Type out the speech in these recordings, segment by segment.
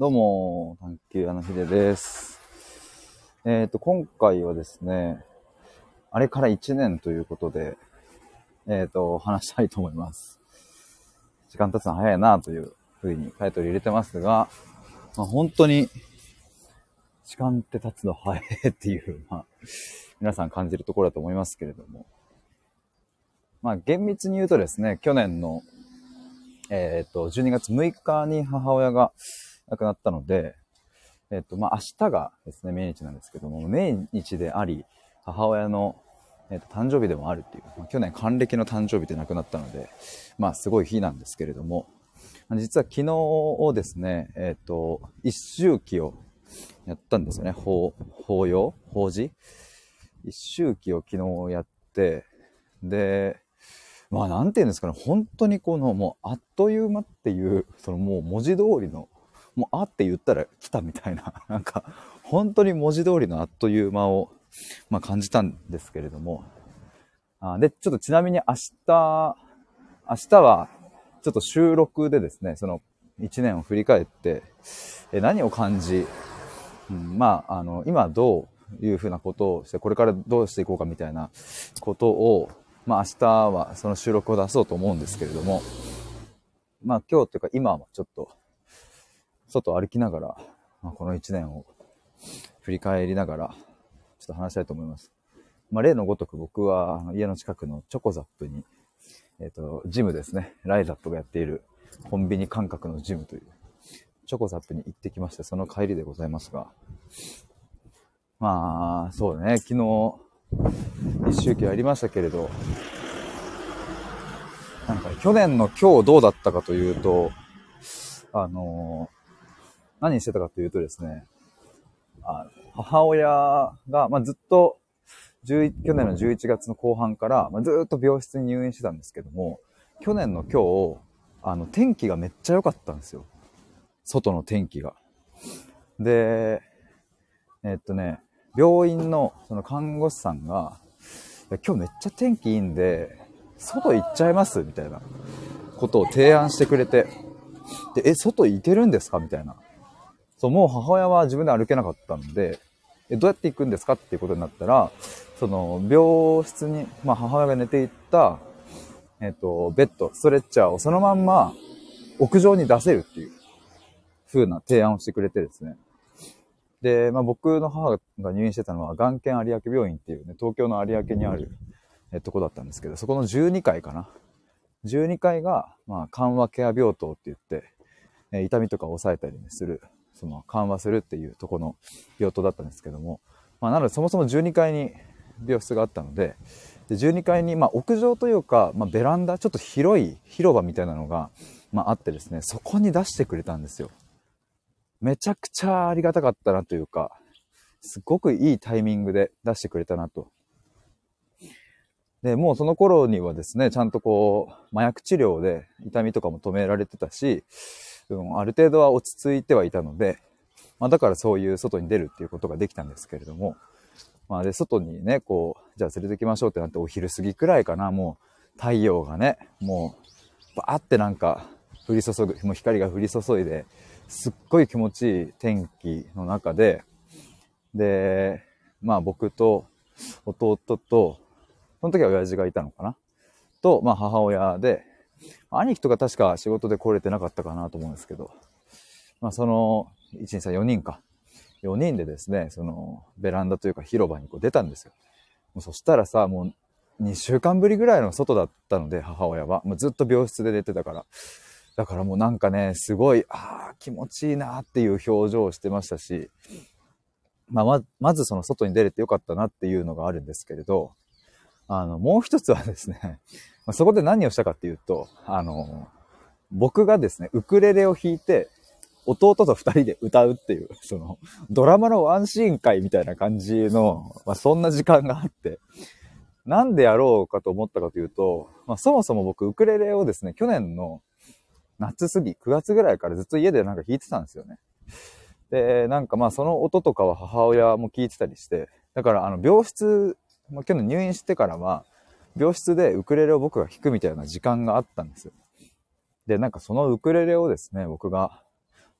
どうも、探求屋のひでです。えっ、と、今回はですね、あれから1年ということで、えっ、と、話したいと思います。時間経つの早いなというふうにタイトル入れてますが、まあ、本当に、時間って経つの早いっていう、まあ、皆さん感じるところだと思いますけれども、まあ、厳密に言うとですね、去年の、えっ、と、12月6日に母親が亡くなったので、えっ、と、まあ、明日がですね、命日なんですけども、命日であり、母親の、えっと誕生日でもあるっていう、まあ、去年還暦の誕生日で亡くなったので、まあ、すごい日なんですけれども、実は昨日をですね、えっ、と、一周期をやったんですよね。法、法要？法事？一周期を昨日やって、で、まあなんていうんですかね、本当にこのもうあっという間っていう、そのもう文字通りの、もうあって言ったら来たみたいな、なんか本当に文字通りのあっという間を、まあ感じたんですけれども。あで、ちょっとちなみに明日、明日はちょっと収録でですね、その1年を振り返って、え何を感じ、うん、まあ、あの、今どういうふうなことをして、これからどうしていこうかみたいなことを、まあ明日はその収録を出そうと思うんですけれども、まあ今日というか今はちょっと、外歩きながら、まあ、この1年を振り返りながら、ちょっと話したいと思います。まあ例のごとく僕は家の近くのチョコザップに、えっ、と、ジムですね。ライザップがやっているコンビニ感覚のジムという、チョコザップに行ってきまして、その帰りでございますが、まあ、そうね、昨日、一周期ありましたけれど、なんか去年の今日どうだったかというと、あの何してたかというとですね、あ母親が、まあ、ずっと去年の11月の後半から、まあ、ずっと病室に入院してたんですけども、去年の今日、あの、天気がめっちゃ良かったんですよ。外の天気が。で、えっとね、病院のその看護師さんが、いや今日めっちゃ天気いいんで、外行っちゃいますみたいなことを提案してくれて、で、え、外行けるんですか？みたいな。そう、もう母親は自分で歩けなかったんで、え、どうやって行くんですか？っていうことになったら、その、病室に、まあ母親が寝ていった、えっ、と、ベッド、ストレッチャーをそのまんま屋上に出せるっていう風な提案をしてくれてですね。で、まあ僕の母が入院してたのは、眼研有明病院っていうね、東京の有明にある、えとこだったんですけど、そこの12階かな。12階が、まあ、緩和ケア病棟って言って、えー痛みとかを抑えたりする、その緩和するっていうとこの病棟だったんですけども、まあ、なのでそもそも12階に病室があったので、で12階に、まあ、屋上というか、まあ、ベランダ、ちょっと広い広場みたいなのが、まあ、あってですね、そこに出してくれたんですよ。めちゃくちゃありがたかったなというか、すごくいいタイミングで出してくれたなと。で、もうその頃にはですね、ちゃんとこう、麻薬治療で痛みとかも止められてたし、うん、ある程度は落ち着いてはいたので、まあだからそういう外に出るっていうことができたんですけれども、まあで、外にね、こう、じゃあ連れてきましょうってなってお昼過ぎくらいかな、もう太陽がね、もう、バーってなんか降り注ぐ、もう光が降り注いで、すっごい気持ちいい天気の中で、で、まあ僕と弟と、その時は親父がいたのかな？と、まあ母親で、兄貴とか確か仕事で来れてなかったかなと思うんですけど、まあその、1、2、3、4人か。4人でですね、その、ベランダというか広場にこう出たんですよ。もうそしたらさ、もう2週間ぶりぐらいの外だったので、母親は。もうずっと病室で寝てたから。だからもうなんかね、すごい、ああ、気持ちいいなっていう表情をしてましたし、まあ、ま、まずその外に出れてよかったなっていうのがあるんですけれど、あの、もう一つはですね、まそこで何をしたかっていうと、あの、僕がですね、ウクレレを弾いて、弟と二人で歌うっていう、その、ドラマのワンシーン会みたいな感じの、まあ、そんな時間があって、なんでやろうかと思ったかというと、まあ、そもそも僕、ウクレレをですね、去年の夏過ぎ、9月ぐらいからずっと家でなんか弾いてたんですよね。で、なんかまあその音とかは母親も聞いてたりして、だからあの病室、まあ、去年入院してからは、病室でウクレレを僕が弾くみたいな時間があったんですよ。で、なんかそのウクレレをですね、僕が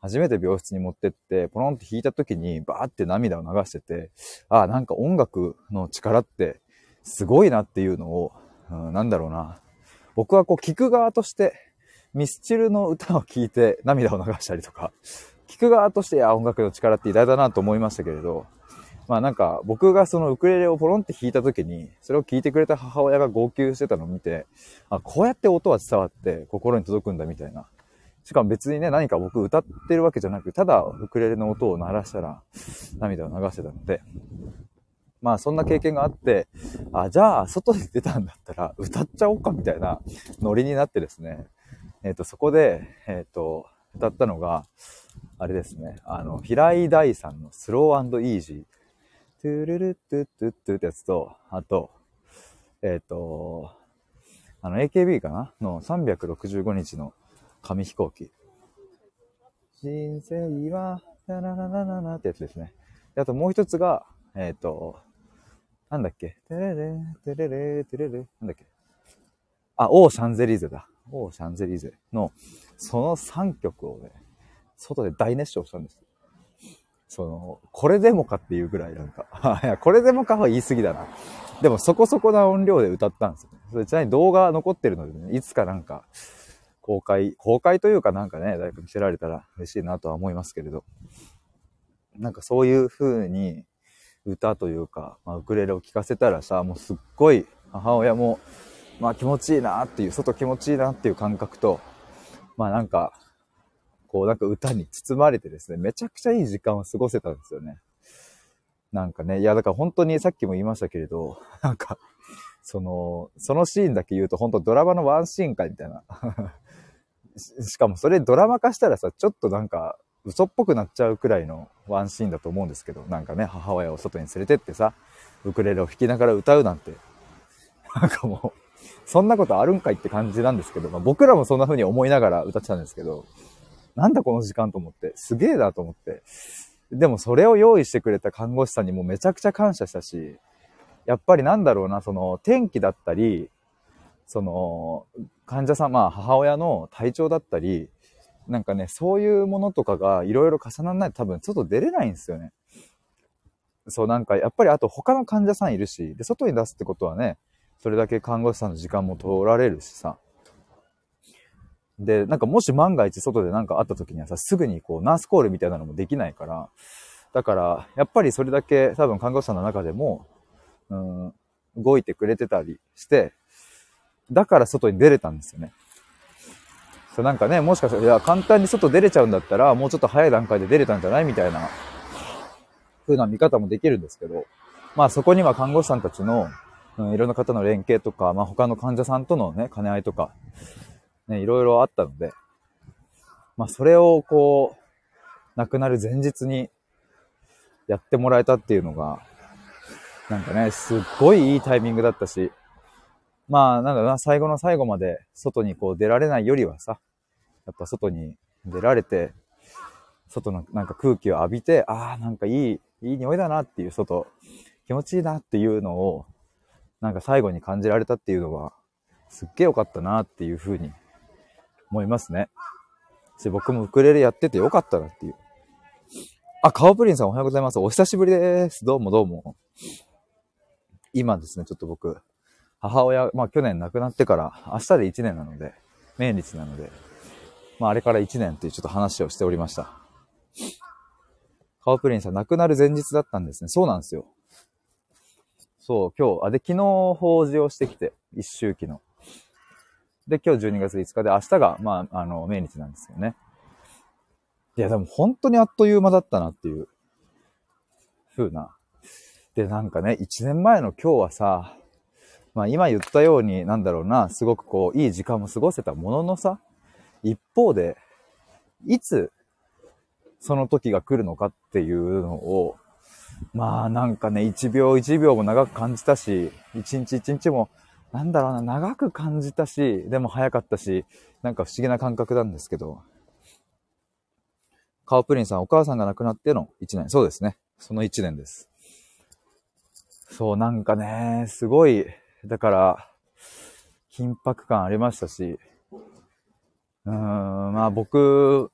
初めて病室に持ってって、ポロンって弾いた時にバーって涙を流してて、ああ、なんか音楽の力ってすごいなっていうのを、うん、なんだろうな。僕はこう聞く側として、ミスチルの歌を聴いて涙を流したりとか、聞く側として、あ、音楽の力って偉大だなと思いましたけれど、まあなんか僕がそのウクレレをポロンって弾いた時に、それを聞いてくれた母親が号泣してたのを見て、あ、こうやって音は伝わって心に届くんだみたいな。しかも別にね、何か僕歌ってるわけじゃなく、ただウクレレの音を鳴らしたら涙を流してたので、まあそんな経験があって、あ、じゃあ外で出たんだったら歌っちゃおうかみたいなノリになってですね、えっ、ー、と、そこで、えっ、ー、と、歌ったのが、あれですね、あの、平井大さんの Slow & Easy、トゥルルトゥトゥトゥってやつと、あと、えっ、ー、と、あの、AKB かな？の365日の紙飛行機。人生は、ララララララってやつですね。あともう一つが、えっ、ー、と、なんだっけ？テレレ、テレレ、テレレ、なんだっけ？あ、オーシャンゼリーゼだ。オーシャンゼリゼの、その3曲をね、外で大熱唱したんです。その、これでもかっていうぐらいなんか、いや、これでもかは言い過ぎだな。でもそこそこな音量で歌ったんですよね。それちなみに動画残ってるのでね、いつかなんか、公開、公開というかなんかね、誰か見せられたら嬉しいなとは思いますけれど。なんかそういう風に歌というか、まあ、ウクレレを聴かせたらさ、もうすっごい母親も、まあ気持ちいいなっていう、外気持ちいいなっていう感覚と、まあなんか、こうなんか歌に包まれてですね、めちゃくちゃいい時間を過ごせたんですよね。なんかね、いやだから本当にさっきも言いましたけれど、なんか、その、そのシーンだけ言うと本当ドラマのワンシーンかみたいな。しかもそれドラマ化したらさ、ちょっとなんか嘘っぽくなっちゃうくらいのワンシーンだと思うんですけど、なんかね、母親を外に連れてってさ、ウクレレを弾きながら歌うなんて、なんかもう、そんなことあるんかいって感じなんですけど、まあ、僕らもそんな風に思いながら歌ってたんですけど、なんだこの時間と思って、すげえなと思って。でもそれを用意してくれた看護師さんにもめちゃくちゃ感謝したし、やっぱりなんだろうな、その天気だったり、その患者さん、まあ母親の体調だったり、なんかね、そういうものとかがいろいろ重ならないと多分外出れないんですよね。そうなんかやっぱりあと他の患者さんいるし、で、外に出すってことはね、それだけ看護師さんの時間も取られるしさ。で、なんかもし万が一外で何かあった時にはさ、すぐにこうナースコールみたいなのもできないから、だから、やっぱりそれだけ多分看護師さんの中でも、うん、動いてくれてたりして、だから外に出れたんですよね。そうなんかね、もしかしたら、いや、簡単に外出れちゃうんだったら、もうちょっと早い段階で出れたんじゃないみたいな、風な見方もできるんですけど、まあそこには看護師さんたちの、うん、いろんな方の連携とか、まあ他の患者さんとのね、兼ね合いとか、ね、いろいろあったので、まあそれをこう、亡くなる前日にやってもらえたっていうのが、なんかね、すっごいいいタイミングだったし、まあなんかな、最後の最後まで外にこう出られないよりはさ、やっぱ外に出られて、外のなんか空気を浴びて、ああ、なんかいい、いい匂いだなっていう外、気持ちいいなっていうのを、なんか最後に感じられたっていうのは、すっげえ良かったなっていうふうに思いますね。僕もウクレレやっててよかったなっていう。あ、カオプリンさんおはようございます。お久しぶりです。どうもどうも。今ですね、ちょっと僕、母親、まあ去年亡くなってから明日で1年なので、命日なので、まああれから1年っていうちょっと話をしておりました。カオプリンさん亡くなる前日だったんですね。そうなんですよ。そう、今日、あ、で、昨日法事をしてきて、一周期の。で、今日12月5日で、明日が、まあ、あの、命日なんですよね。いや、でも本当にあっという間だったなっていう、風な。で、なんかね、1年前の今日はさ、まあ今言ったように、なんだろうな、すごくこう、いい時間も過ごせたもののさ、一方で、いつ、その時が来るのかっていうのを、まあなんかね、一秒一秒も長く感じたし、一日一日も、なんだろうな、長く感じたし、でも早かったし、なんか不思議な感覚なんですけど、カオプリンさん、お母さんが亡くなっての一年。そうですね。その一年です。そう、なんかね、すごい、だから、緊迫感ありましたし、うーん、まあ僕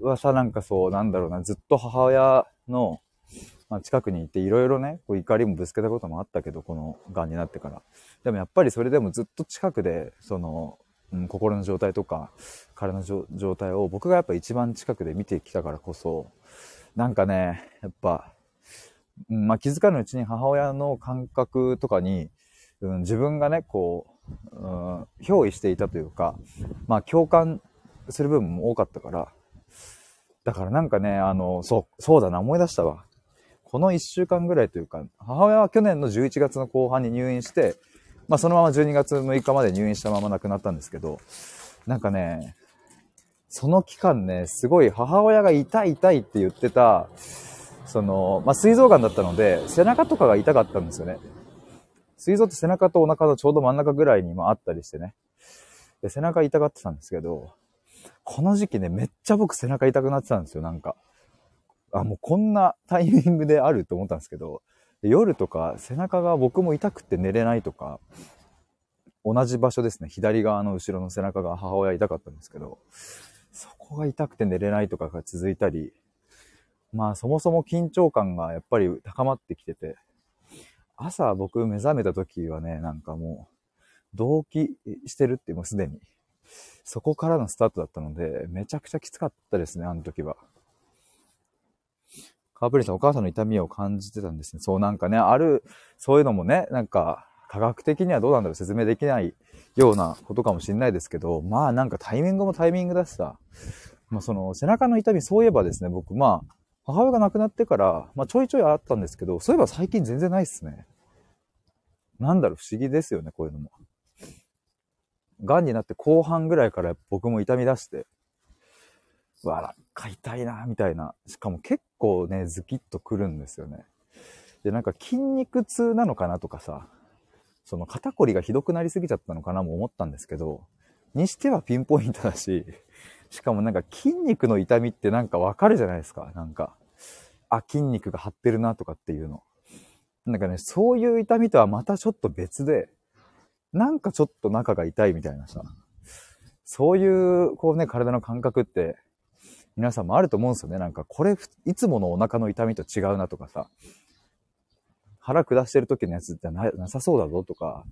はさ、なんかそう、なんだろうな、ずっと母親の、まあ、近くにいていろいろね、こう怒りもぶつけたこともあったけど、この癌になってから。でもやっぱりそれでもずっと近くで、その、うん、心の状態とか、体の状態を僕がやっぱ一番近くで見てきたからこそ、なんかね、やっぱ、うん、まあ、気づかぬうちに母親の感覚とかに、うん、自分がね、こう、うん、憑依していたというか、まあ、共感する部分も多かったから、だからなんかね、あの、そう、そうだな、思い出したわ。この1週間ぐらいというか、母親は去年の11月の後半に入院して、まあそのまま12月6日まで入院したまま亡くなったんですけど、なんかね、その期間ね、すごい母親が痛い痛いって言ってた、その、まあ膵臓癌だったので、背中とかが痛かったんですよね。膵臓って背中とお腹のちょうど真ん中ぐらいにもあったりしてね。で、背中痛がってたんですけど、この時期ね、めっちゃ僕背中痛くなってたんですよ、なんか。あ、もうこんなタイミングであると思ったんですけど、夜とか背中が僕も痛くて寝れないとか、同じ場所ですね。左側の後ろの背中が母親痛かったんですけど、そこが痛くて寝れないとかが続いたり、まあそもそも緊張感がやっぱり高まってきてて、朝僕目覚めた時はね、なんかもう、同期してるってもうすでに。そこからのスタートだったので、めちゃくちゃきつかったですね、あの時は。カープリンさん、お母さんの痛みを感じてたんですね。そうなんかね、ある、そういうのもね、なんか、科学的にはどうなんだろう、説明できないようなことかもしれないですけど、まあなんかタイミングもタイミングだしさ、まあその背中の痛み、そういえばですね、僕まあ、母親が亡くなってから、まあちょいちょいあったんですけど、そういえば最近全然ないっすね。なんだろう、不思議ですよね、こういうのも。癌になって後半ぐらいから僕も痛み出して、うわ、なんか痛いな、みたいな。しかも結構ね、ズキッとくるんですよね。で、なんか筋肉痛なのかなとかさ、その肩こりがひどくなりすぎちゃったのかなも思ったんですけど、にしてはピンポイントだし、しかもなんか筋肉の痛みってなんかわかるじゃないですか。なんか、あ、筋肉が張ってるなとかっていうの。なんかね、そういう痛みとはまたちょっと別で、なんかちょっと中が痛いみたいなさ、そういう、こうね、体の感覚って、皆さんもあると思うんですよね。なんか、これ、いつものお腹の痛みと違うなとかさ、腹下してる時のやつってななさそうだぞとか、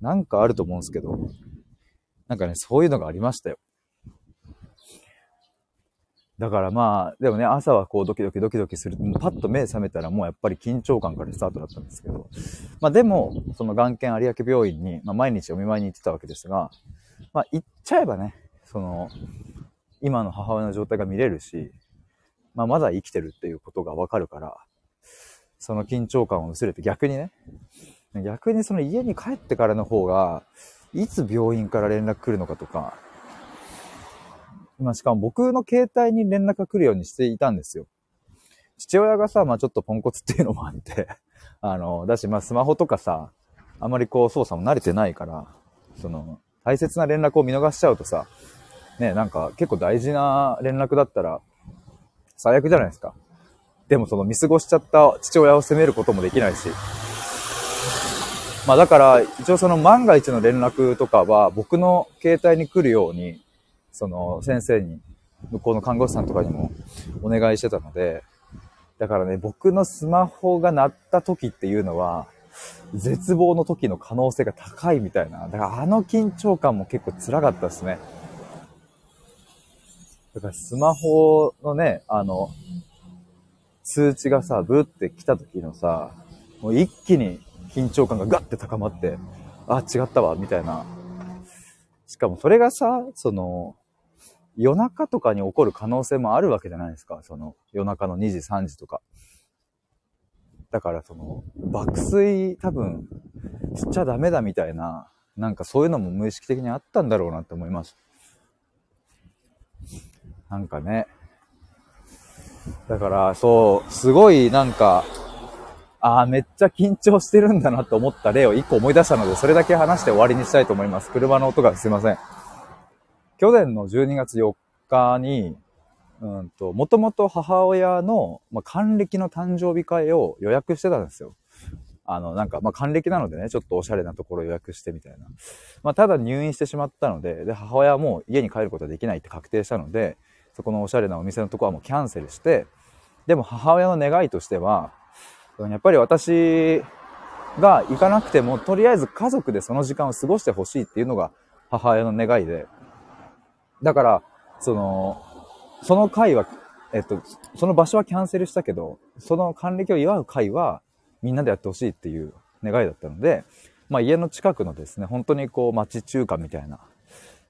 なんかあると思うんですけど、なんかね、そういうのがありましたよ。だからまあ、でもね、朝はこうドキドキドキドキする。パッと目覚めたらもうやっぱり緊張感からスタートだったんですけど。まあでも、その眼検有明病院に、まあ、毎日お見舞いに行ってたわけですが、まあ行っちゃえばね、その、今の母親の状態が見れるし、まあまだ生きてるっていうことがわかるから、その緊張感を薄れて逆にね、逆にその家に帰ってからの方が、いつ病院から連絡来るのかとか、ま、しかも僕の携帯に連絡が来るようにしていたんですよ。父親がさ、まあちょっとポンコツっていうのもあって あの、だし、まあスマホとかさ、あまりこう操作も慣れてないから、その、大切な連絡を見逃しちゃうとさ、ね、なんか結構大事な連絡だったら、最悪じゃないですか。でもその見過ごしちゃった父親を責めることもできないし。まあだから、一応その万が一の連絡とかは僕の携帯に来るように、その先生に、向こうの看護師さんとかにもお願いしてたので、だからね、僕のスマホが鳴った時っていうのは、絶望の時の可能性が高いみたいな。だからあの緊張感も結構辛かったですね。だからスマホのね、あの、通知がさ、ブーって来た時のさ、もう一気に緊張感がガッて高まって、あ、違ったわ、みたいな。しかもそれがさ、その、夜中とかに起こる可能性もあるわけじゃないですか。その夜中の2時、3時とか。だからその、爆睡多分しちゃダメだみたいな、なんかそういうのも無意識的にあったんだろうなって思います。なんかね。だからそう、すごいなんか、ああ、めっちゃ緊張してるんだなと思った例を一個思い出したので、それだけ話して終わりにしたいと思います。車の音がすいません。去年の12月4日に、うんと、もともと母親の、まあ、還暦の誕生日会を予約してたんですよ。あの、なんか、まあ、還暦なのでね、ちょっとおしゃれなところ予約してみたいな。まあ、ただ入院してしまったので、で、母親はもう家に帰ることはできないって確定したので、そこのおしゃれなお店のとこはもうキャンセルして、でも母親の願いとしては、やっぱり私が行かなくても、とりあえず家族でその時間を過ごしてほしいっていうのが母親の願いで。だから、その、その会は、えっと、その場所はキャンセルしたけど、その還暦を祝う会はみんなでやってほしいっていう願いだったので、まあ家の近くのですね、本当にこう町中華みたいな、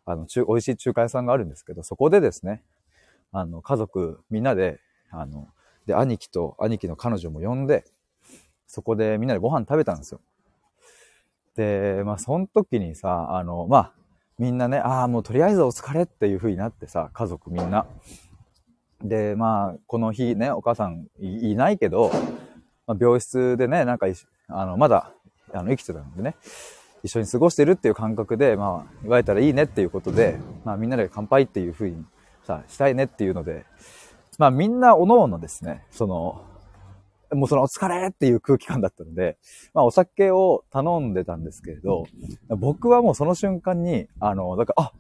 あの、中、美味しい中華屋さんがあるんですけど、そこでですね、あの、家族みんなで、あの、で、兄貴と兄貴の彼女も呼んで、そこでみんなでご飯食べたんですよ。で、まあ、その時にさ、あの、まあ、みんなね、ああ、もうとりあえずお疲れっていう風になってさ、家族みんな。で、まあ、この日ね、お母さんいないけど、まあ、病室でね、なんか、あの、まだ、あの、生きてたんでね、一緒に過ごしてるっていう感覚で、まあ、言われたらいいねっていうことで、まあ、みんなで乾杯っていう風にさ、したいねっていうので、まあ、みんなおのおのですね、その、もうそのお疲れっていう空気感だったので、まあお酒を頼んでたんですけれど、僕はもうその瞬間に、あの、だから、あ、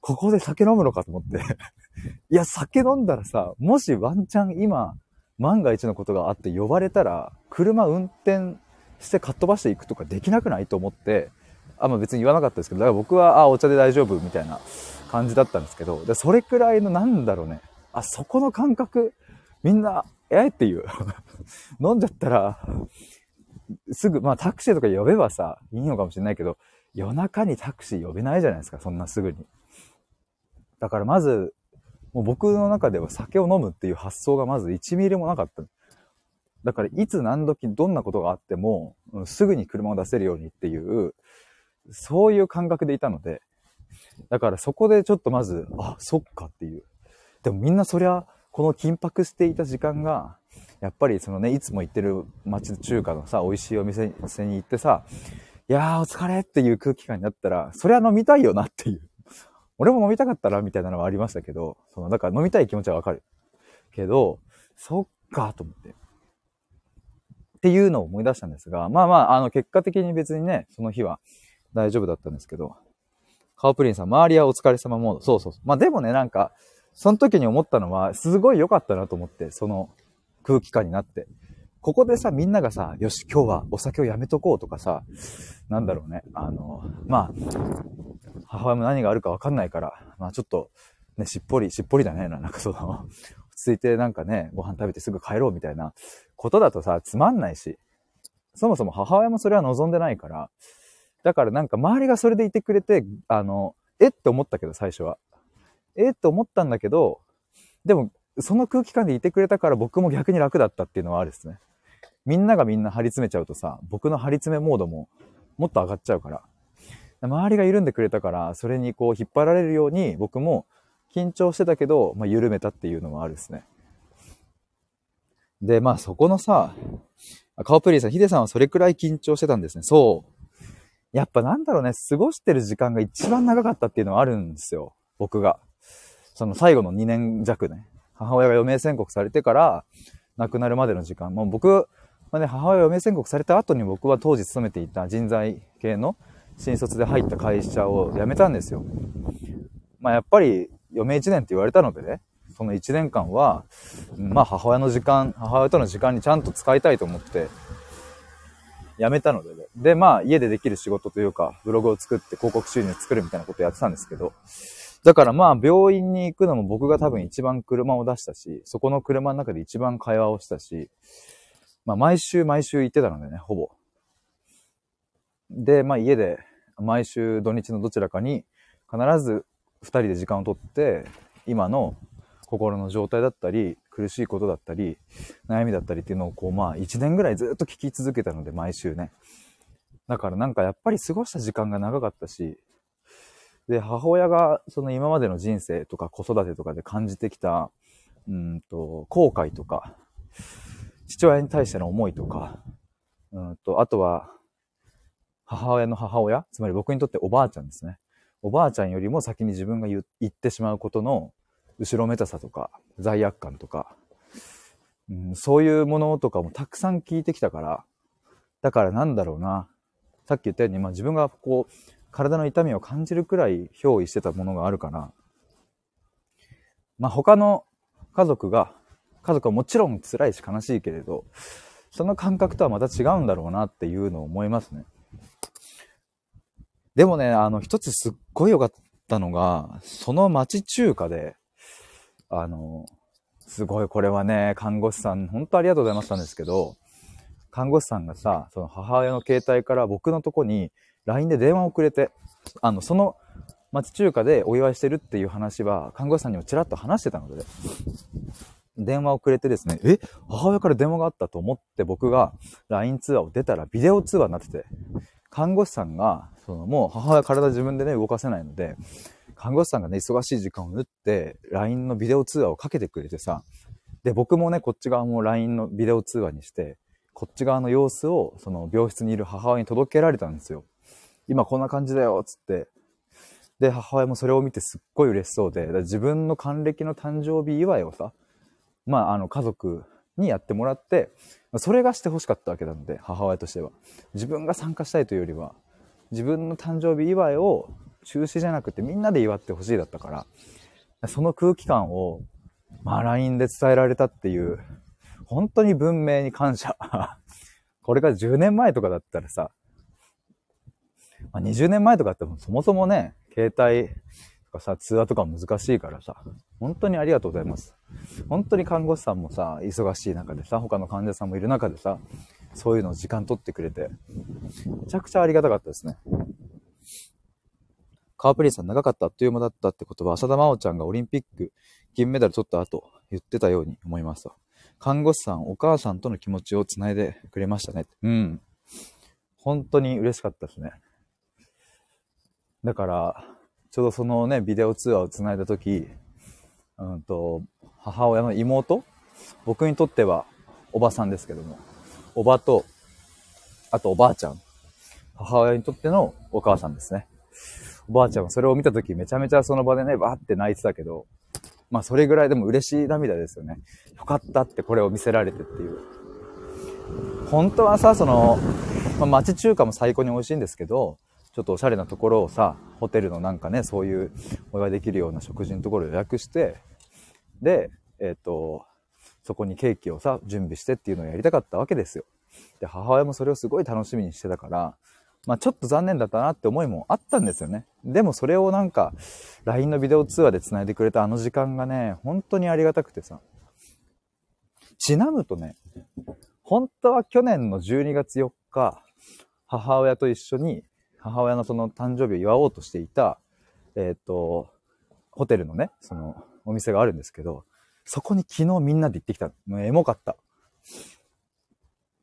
ここで酒飲むのかと思っていや、酒飲んだらさ、もしワンチャン今、万が一のことがあって呼ばれたら、車運転してかっ飛ばしていくとかできなくないと思って、あ、まあ別に言わなかったですけど、だから僕は、あ、お茶で大丈夫みたいな感じだったんですけど、でそれくらいのなんだろうね、あ、そこの感覚、みんなえ？っていう。飲んじゃったら、すぐ、まあタクシーとか呼べばさ、いいのかもしれないけど、夜中にタクシー呼べないじゃないですか、そんなすぐに。だからまず、もう僕の中では酒を飲むっていう発想がまず1ミリもなかった。だからいつ何時どんなことがあっても、すぐに車を出せるようにっていう、そういう感覚でいたので、だからそこでちょっとまず、あ、そっかっていう。でもみんなそりゃ、この緊迫していた時間が、やっぱりそのね、いつも行ってる町中華のさ、美味しいお店に行ってさ、いやーお疲れっていう空気感になったら、そりゃ飲みたいよなっていう。俺も飲みたかったらみたいなのはありましたけど、その、だから飲みたい気持ちはわかる。けど、そっかと思って。っていうのを思い出したんですが、まあまあ、あの、結果的に別にね、その日は大丈夫だったんですけど、カオプリンさん、周りはお疲れ様モード。そうそうそう。まあでもね、なんか、その時に思ったのは、すごい良かったなと思って、その空気感になって。ここでさ、みんながさ、よし、今日はお酒をやめとこうとかさ、なんだろうね。あの、まあ、母親も何があるかわかんないから、まあちょっと、ね、しっぽり、しっぽりだね。なんかその、落ち着いてなんかね、ご飯食べてすぐ帰ろうみたいなことだとさ、つまんないし、そもそも母親もそれは望んでないから、だからなんか周りがそれでいてくれて、あの、えって思ったけど、最初は。えって思ったんだけど、でも、その空気感でいてくれたから僕も逆に楽だったっていうのはあるですね。みんながみんな張り詰めちゃうとさ、僕の張り詰めモードももっと上がっちゃうから。周りが緩んでくれたから、それにこう引っ張られるように僕も緊張してたけど、まあ、緩めたっていうのもあるですね。で、まあそこのさ、カオプリーさん、ヒデさんはそれくらい緊張してたんですね。そう。やっぱなんだろうね、過ごしてる時間が一番長かったっていうのはあるんですよ。僕が。その最後の2年弱ね。母親が余命宣告されてから亡くなるまでの時間。もう僕、まあね、母親が余命宣告された後に僕は当時勤めていた人材系の新卒で入った会社を辞めたんですよ。まあやっぱり余命1年って言われたのでね、その1年間は、まあ母親の時間、母親との時間にちゃんと使いたいと思って、辞めたので、ね、で、まあ家でできる仕事というか、ブログを作って広告収入作るみたいなことやってたんですけど、だからまあ病院に行くのも僕が多分一番車を出したし、そこの車の中で一番会話をしたし、まあ毎週毎週行ってたのでね、ほぼ。で、まあ家で毎週土日のどちらかに必ず二人で時間をとって、今の心の状態だったり、苦しいことだったり、悩みだったりっていうのをこうまあ一年ぐらいずっと聞き続けたので毎週ね。だからなんかやっぱり過ごした時間が長かったし、で、母親がその今までの人生とか子育てとかで感じてきた、うんと、後悔とか、父親に対しての思いとか、うんと、あとは、母親の母親、つまり僕にとっておばあちゃんですね。おばあちゃんよりも先に自分が言ってしまうことの後ろめたさとか、罪悪感とか、うん、そういうものとかもたくさん聞いてきたから、だからなんだろうな。さっき言ったように、まあ自分がこう、体の痛みを感じるくらい憑依してたものがあるから、まあ他の家族が、家族はもちろん辛いし悲しいけれど、その感覚とはまた違うんだろうなっていうのを思いますね。でもね、あの、一つすっごい良かったのが、その町中華で、あの、すごいこれはね、看護師さん、本当ありがとうございましたんですけど、看護師さんがさ、その母親の携帯から僕のとこに LINE で電話をくれて、あの、その町中華でお祝いしてるっていう話は、看護師さんにもちらっと話してたので、電話をくれてですね、え母親から電話があったと思って僕が LINE 通話を出たらビデオ通話になってて、看護師さんが、そのもう母親体自分でね、動かせないので、看護師さんがね、忙しい時間を縫って、LINE のビデオ通話をかけてくれてさ、で、僕もね、こっち側も LINE のビデオ通話にして、こっち側の様子を、その病室にいる母親に届けられたんですよ。今こんな感じだよ、つって。で、母親もそれを見てすっごい嬉しそうで、自分の還暦の誕生日祝いをさ、まあ、あの、家族にやってもらって、それがして欲しかったわけなので、母親としては。自分が参加したいというよりは、自分の誕生日祝いを中止じゃなくてみんなで祝ってほしいだったから、その空気感を、まあ LINE で伝えられたっていう、本当に文明に感謝。これが10年前とかだったらさ、まあ、20年前とかってもそもそもね、携帯とかさ、通話とか難しいからさ、本当にありがとうございます。本当に看護師さんもさ、忙しい中でさ、他の患者さんもいる中でさ、そういうのを時間取ってくれて、めちゃくちゃありがたかったですね。カープリンさん長かったあっという間だったってことは、浅田真央ちゃんがオリンピック銀メダル取った後言ってたように思いますと。看護師さん、お母さんとの気持ちを繋いでくれましたね。うん。本当に嬉しかったですね。だから、ちょうどそのね、ビデオ通話を繋いだ時、うんと、母親の妹僕にとってはおばさんですけども、おばと、あとおばあちゃん。母親にとってのお母さんですね。おばあちゃんはそれを見た時めちゃめちゃその場でね、バーって泣いてたけど、まあそれぐらいでも嬉しい涙ですよね。よかったってこれを見せられてっていう。本当はさ、その、まあ、町中華も最高に美味しいんですけど、ちょっとおしゃれなところをさ、ホテルのなんかね、そういうお祝いできるような食事のところを予約して、で、えっ、ー、と、そこにケーキをさ、準備してっていうのをやりたかったわけですよ。で、母親もそれをすごい楽しみにしてたから、まあちょっと残念だったなって思いもあったんですよね。でもそれをなんか、LINE のビデオ通話で繋いでくれたあの時間がね、本当にありがたくてさ。ちなむとね、本当は去年の12月4日、母親と一緒に母親のその誕生日を祝おうとしていた、えっ、ー、と、ホテルのね、そのお店があるんですけど、そこに昨日みんなで行ってきた。もうエモかった。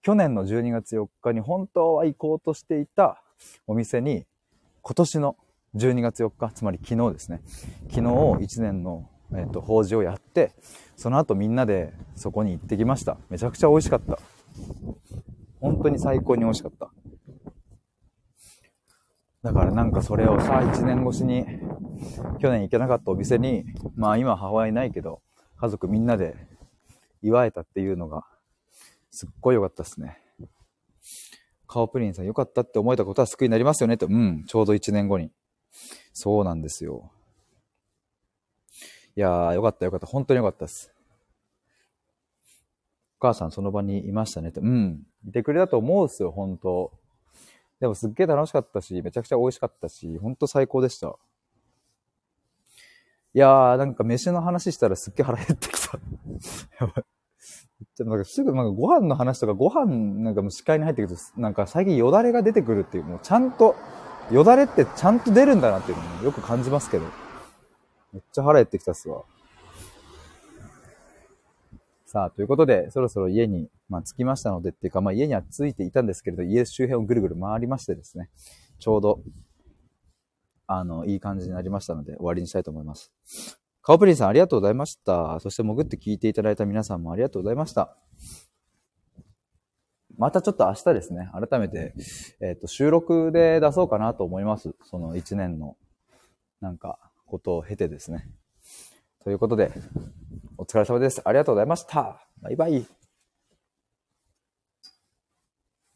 去年の12月4日に本当は行こうとしていたお店に、今年の12月4日、つまり昨日ですね。昨日1年の、えっ、と、法事をやって、その後みんなでそこに行ってきました。めちゃくちゃ美味しかった。本当に最高に美味しかった。だからなんかそれをさ、1年越しに、去年行けなかったお店に、まあ今母親いないけど、家族みんなで祝えたっていうのが、すっごい良かったですね。カオプリンさん良かったって思えたことは救いになりますよねと。うん、ちょうど1年後に。そうなんですよ。いやー、よかったよかった。本当に良かったです。お母さんその場にいましたねと。うん。いてくれたと思うんですよ、本当でもすっげえ楽しかったし、めちゃくちゃ美味しかったし、ほんと最高でした。いやー、なんか飯の話したらすっげえ腹減ってきた。やばい。ちょっとなんかすぐなんかご飯の話とかご飯なんかも視界に入ってくると、なんか最近よだれが出てくるっていう、もうちゃんと、よだれってちゃんと出るんだなっていうのもよく感じますけど。めっちゃ腹減ってきたっすわ。さあ、ということで、そろそろ家に、まあ、着きましたのでっていうか、まあ、家には着いていたんですけれど、家周辺をぐるぐる回りましてですね、ちょうど、あの、いい感じになりましたので、終わりにしたいと思います。カオプリンさんありがとうございました。そして潜って聞いていただいた皆さんもありがとうございました。またちょっと明日ですね、改めて、えっ、ー、と、収録で出そうかなと思います。その1年の、なんか、ことを経てですね。ということで、お疲れ様です。ありがとうございました。バイバイ。